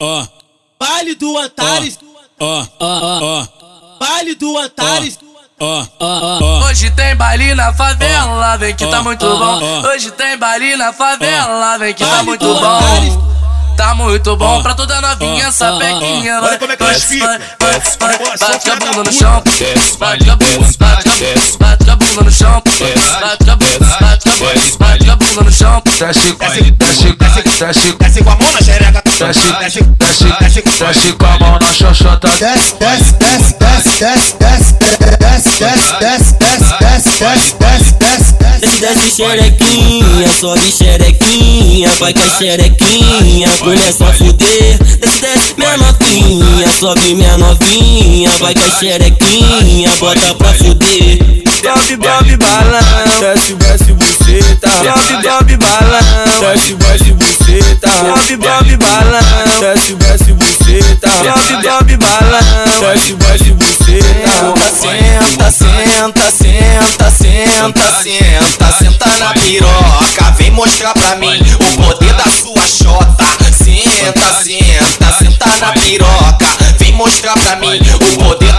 ó, Baile do Antares, ó, ó, ó, baile do Antares, ó, ó, Hoje tem baile na favela, vem que tá ó, muito ó, bom. ó. Hoje tem baile na favela, vem que tá muito bom. Tá muito bom Ó, pra toda novinha, ó, essa ó, pequinha. Olha como é que elas ficam. Bate a bunda no chão, bate a bunda, bate a bate a bunda no chão, bate a bunda, bate a bunda, bate a bunda no chão. Desce, desce, desce, Desce com a mão na xereca. Desce, Desce, desce, desce, desce com a mão na xoxota. desce, desce, desce, desce, desce, desce, desce, desce, desce, desce, desce, desce, desce, xerequinha, sobe xerequinha, vai com a xerequinha, começa a fuder. Desce, desce minha novinha, sobe minha novinha, vai com a xerequinha, bota pra fuder. Bob, bob, balão, desce, desce, buceta. Bob, bob, balão, desce, desce, buceta. Bob, bob, balão, desce, desce, buceta. Bob, bob, balão, desce, desce, buceta. Senta, senta, senta, senta, senta, senta na piroca, vem mostrar pra mim o poder da sua xota. Senta, senta, senta na piroca, vem mostrar pra mim o poder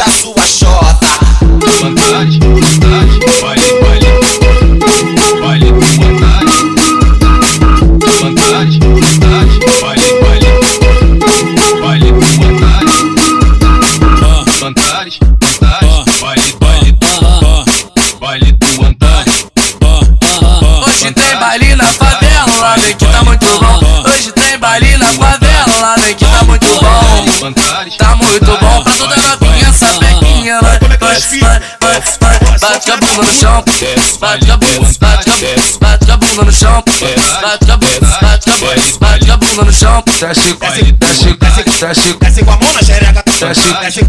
Hoje tem baile na favela, vem que tá muito bom. Hoje tem baile na favela, vem que tá muito bom. Tá muito bom pra toda novinha, essa pequinha. Vai, Como é que vai, elas vai, ficam? vai, vai. Bate a bunda no chão, bate a bunda, bate a bunda, bate a bunda no chão, bate a bunda, bate a bunda, bate a bunda no chão. Desce, desce, desce, desce, Desce com a mão na xereca. desce, Desce,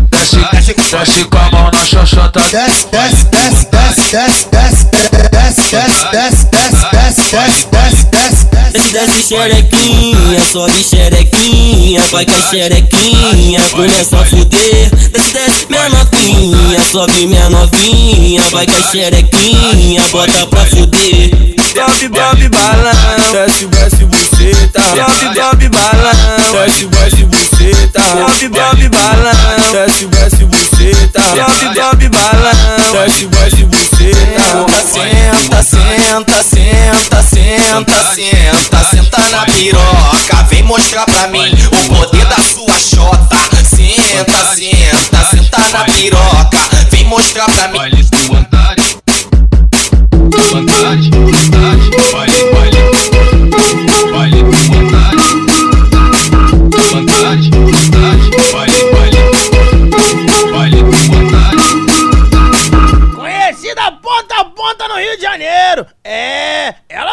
desce, desce com a mão na xoxota. Desce, desce, desce, desce, desce, desce, desce, desce, desce, desce, desce, xerequinha, sobe xerequinha, vai com a xerequinha, começa a fuder. Desce, desce minha novinha, sobe minha novinha, vai com a xerequinha, bota pra fuder. Bob, bob, balão, desce, desce, buceta. Bob, bob, balão, desce, desce, buceta. Bob, bob, balão, desce, desce, buceta. Bob, bob, balão, desce, desce, buceta. Senta, senta, senta, senta, senta, senta na piroca, vem mostrar pra mim o poder da sua xota. Senta, senta, senta na piroca, vem mostrar pra mim.